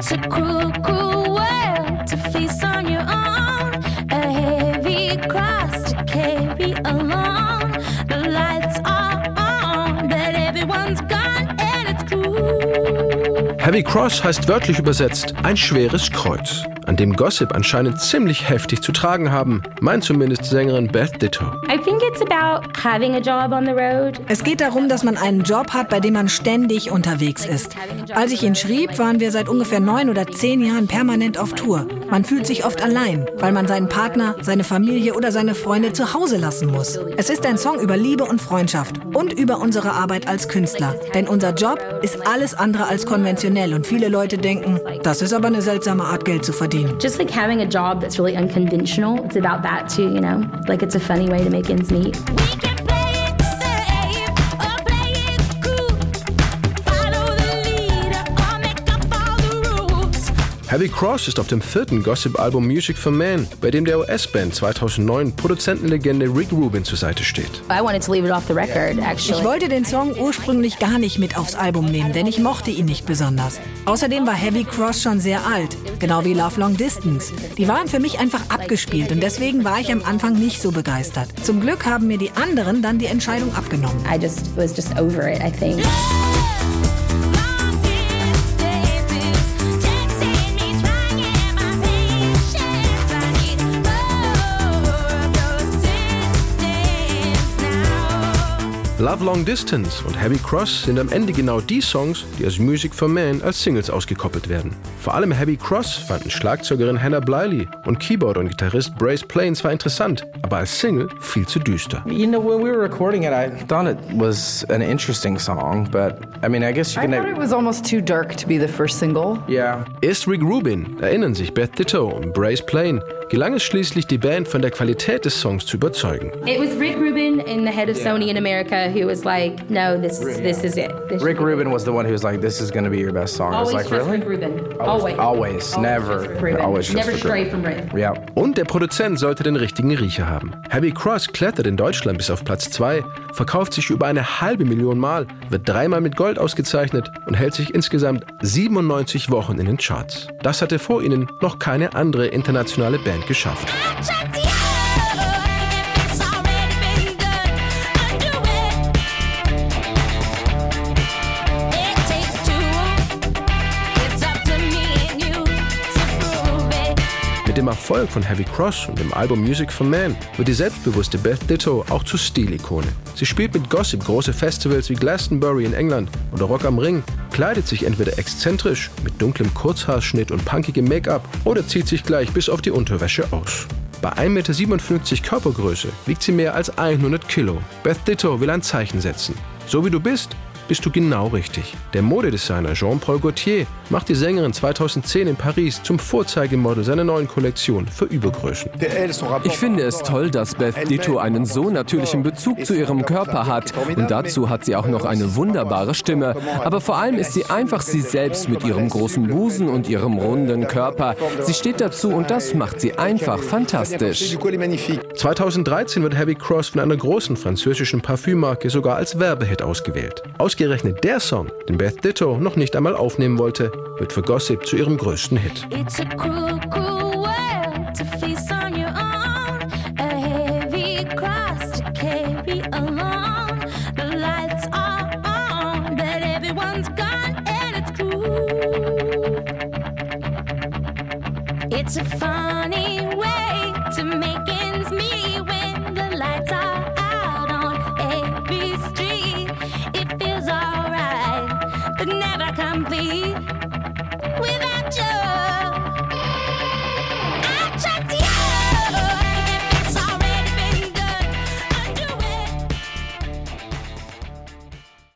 It's a Heavy Cross heißt wörtlich übersetzt ein schweres Kreuz, an dem Gossip anscheinend ziemlich heftig zu tragen haben, meint zumindest Sängerin Beth Ditto. I think it's about having a job on the road. Es geht darum, dass man einen Job hat, bei dem man ständig unterwegs ist. Als ich ihn schrieb, waren wir seit ungefähr neun oder zehn Jahren permanent auf Tour. Man fühlt sich oft allein, weil man seinen Partner, seine Familie oder seine Freunde zu Hause lassen muss. Es ist ein Song über Liebe und Freundschaft und über unsere Arbeit als Künstler. Denn unser Job ist alles andere als konventionell und viele Leute denken, das ist aber eine seltsame Art, Geld zu verdienen. Just like having a job that's really unconventional. It's about that too, you know? Like it's a funny way to make ends meet. Heavy Cross ist auf dem vierten Gossip-Album Music for Man, bei dem der US-Band 2009 Produzentenlegende Rick Rubin zur Seite steht. I wanted to leave it off the record, actually. Ich wollte den Song ursprünglich gar nicht mit aufs Album nehmen, denn ich mochte ihn nicht besonders. Außerdem war Heavy Cross schon sehr alt, genau wie Love Long Distance. Die waren für mich einfach abgespielt und deswegen war ich am Anfang nicht so begeistert. Zum Glück haben mir die anderen dann die Entscheidung abgenommen. I just was just over it, I think. Love Long Distance und Heavy Cross sind am Ende genau die Songs, die aus Music for Man als Singles ausgekoppelt werden. Vor allem Heavy Cross fanden Schlagzeugerin Hannah Bliley und Keyboard und Gitarrist Brace Plain zwar interessant, aber als Single viel zu düster. You know, when we were recording it, I thought it was an interesting song, but I mean, I guess you I can. thought it was almost too dark to be the first single. yeah. Erst Rick Rubin, erinnern sich Beth Ditto und Brace Plain, gelang es schließlich, die Band von der Qualität des Songs zu überzeugen. It was Rick Rubin and the head of Sony in America who was like, "No, this is this is it." This Rick Rubin was the one who was like, "This is going to be your best song." I was Always like, "Really?" Rick Rubin. Always. Always, never, Rick Rubin. always Never stray from Rick. Yeah. Und der Produzent sollte den richtigen Riecher haben. Heavy Cross klettert in Deutschland bis auf Platz 2, verkauft sich über eine halbe Million Mal, wird dreimal mit Gold ausgezeichnet und hält sich insgesamt 97 Wochen in den Charts. Das hatte vor ihnen noch keine andere internationale Band geschafft. Mit dem Erfolg von Heavy Cross und dem Album Music for Man wird die selbstbewusste Beth Ditto auch zur Stilikone. Sie spielt mit Gossip große Festivals wie Glastonbury in England oder Rock am Ring, kleidet sich entweder exzentrisch mit dunklem Kurzhaarschnitt und punkigem Make-up oder zieht sich gleich bis auf die Unterwäsche aus. Bei 1,57 Meter Körpergröße wiegt sie mehr als 100 Kilo. Beth Ditto will ein Zeichen setzen. So wie du bist, bist du genau richtig. Der Modedesigner Jean-Paul Gaultier macht die Sängerin 2010 in Paris zum Vorzeigemodel seiner neuen Kollektion für Übergrößen. Ich finde es toll, dass Beth Ditto einen so natürlichen Bezug zu ihrem Körper hat. Und dazu hat sie auch noch eine wunderbare Stimme. Aber vor allem ist sie einfach sie selbst mit ihrem großen Busen und ihrem runden Körper. Sie steht dazu und das macht sie einfach fantastisch. 2013 wird Heavy Cross von einer großen französischen Parfümmarke sogar als Werbehit ausgewählt. Ausgerechnet der Song, den Beth Ditto noch nicht einmal aufnehmen wollte, wird für Gossip zu ihrem größten Hit. It's a cruel, cruel world to I can be.